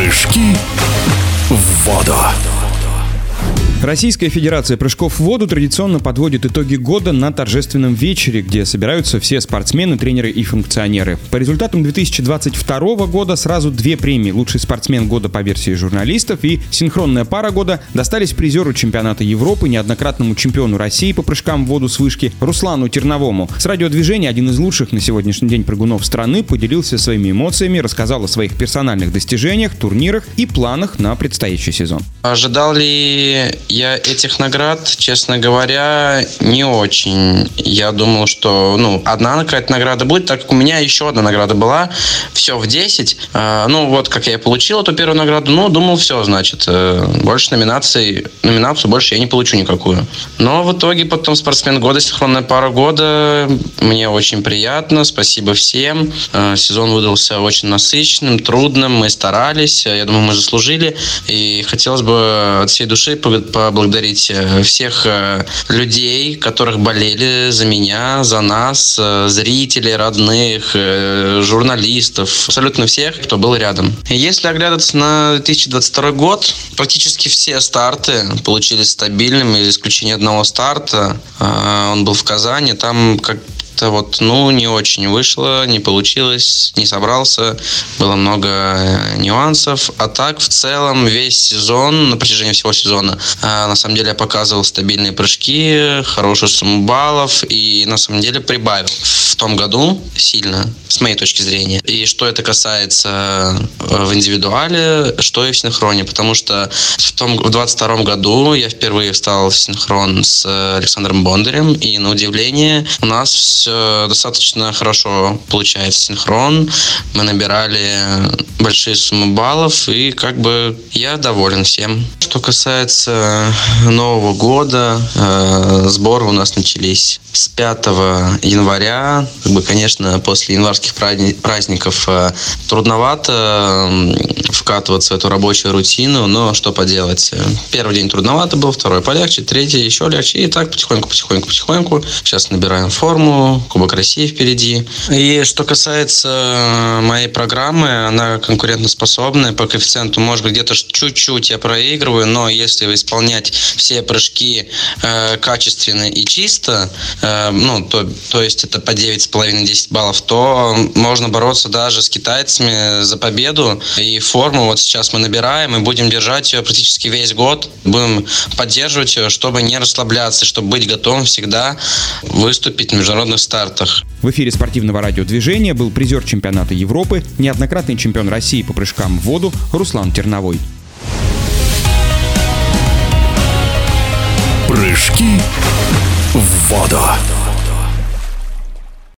Прыжки в воду. Российская Федерация прыжков в воду традиционно подводит итоги года на торжественном вечере, где собираются все спортсмены, тренеры и функционеры. По результатам 2022 года сразу две премии «Лучший спортсмен года» по версии журналистов и «Синхронная пара года» достались призеру чемпионата Европы, неоднократному чемпиону России по прыжкам в воду с вышки Руслану Терновому. С радиодвижения один из лучших на сегодняшний день прыгунов страны поделился своими эмоциями, рассказал о своих персональных достижениях, турнирах и планах на предстоящий сезон. Ожидал ли я этих наград, честно говоря, не очень. Я думал, что ну, одна какая-то награда будет, так как у меня еще одна награда была. Все в 10. А, ну, вот как я получил эту первую награду. Ну, думал, все, значит, э, больше номинаций, номинацию больше я не получу никакую. Но в итоге потом спортсмен года, синхронная пара года. Мне очень приятно. Спасибо всем. Э, сезон выдался очень насыщенным, трудным. Мы старались. Я думаю, мы заслужили. И хотелось бы от всей души поблагодарить э, всех э, людей, которых болели за меня, за нас, э, зрителей, родных, журналистов, абсолютно всех, кто был рядом. Если оглядываться на 2022 год, практически все старты получились стабильными, за исключением одного старта. Он был в Казани, там как как-то вот, ну, не очень вышло, не получилось, не собрался, было много э, нюансов. А так, в целом, весь сезон, на протяжении всего сезона, э, на самом деле, я показывал стабильные прыжки, хорошую сумму баллов и, на самом деле, прибавил в том году сильно, с моей точки зрения. И что это касается э, в индивидуале, что и в синхроне, потому что в том в 22 году я впервые встал в синхрон с Александром Бондарем, и на удивление у нас Э, достаточно хорошо получается синхрон. Мы набирали большие суммы баллов, и как бы я доволен всем. Что касается Нового года, э, сборы у нас начались с 5 января. Как бы, конечно, после январских праздников э, трудновато вкатываться в эту рабочую рутину, но что поделать. Первый день трудновато был, второй полегче, третий еще легче. И так потихоньку, потихоньку, потихоньку. Сейчас набираем форму, Кубок России впереди. И что касается моей программы, она конкурентоспособная по коэффициенту. Может быть, где-то чуть-чуть я проигрываю, но если исполнять все прыжки э, качественно и чисто, э, ну, то, то есть это по 9,5-10 баллов, то можно бороться даже с китайцами за победу. И форму вот сейчас мы набираем и будем держать ее практически весь год. Будем поддерживать ее, чтобы не расслабляться, чтобы быть готовым всегда выступить в международных стартах. В эфире спортивного радиодвижения был призер чемпионата Европы, неоднократный чемпион России по прыжкам в воду Руслан Терновой. Прыжки в воду.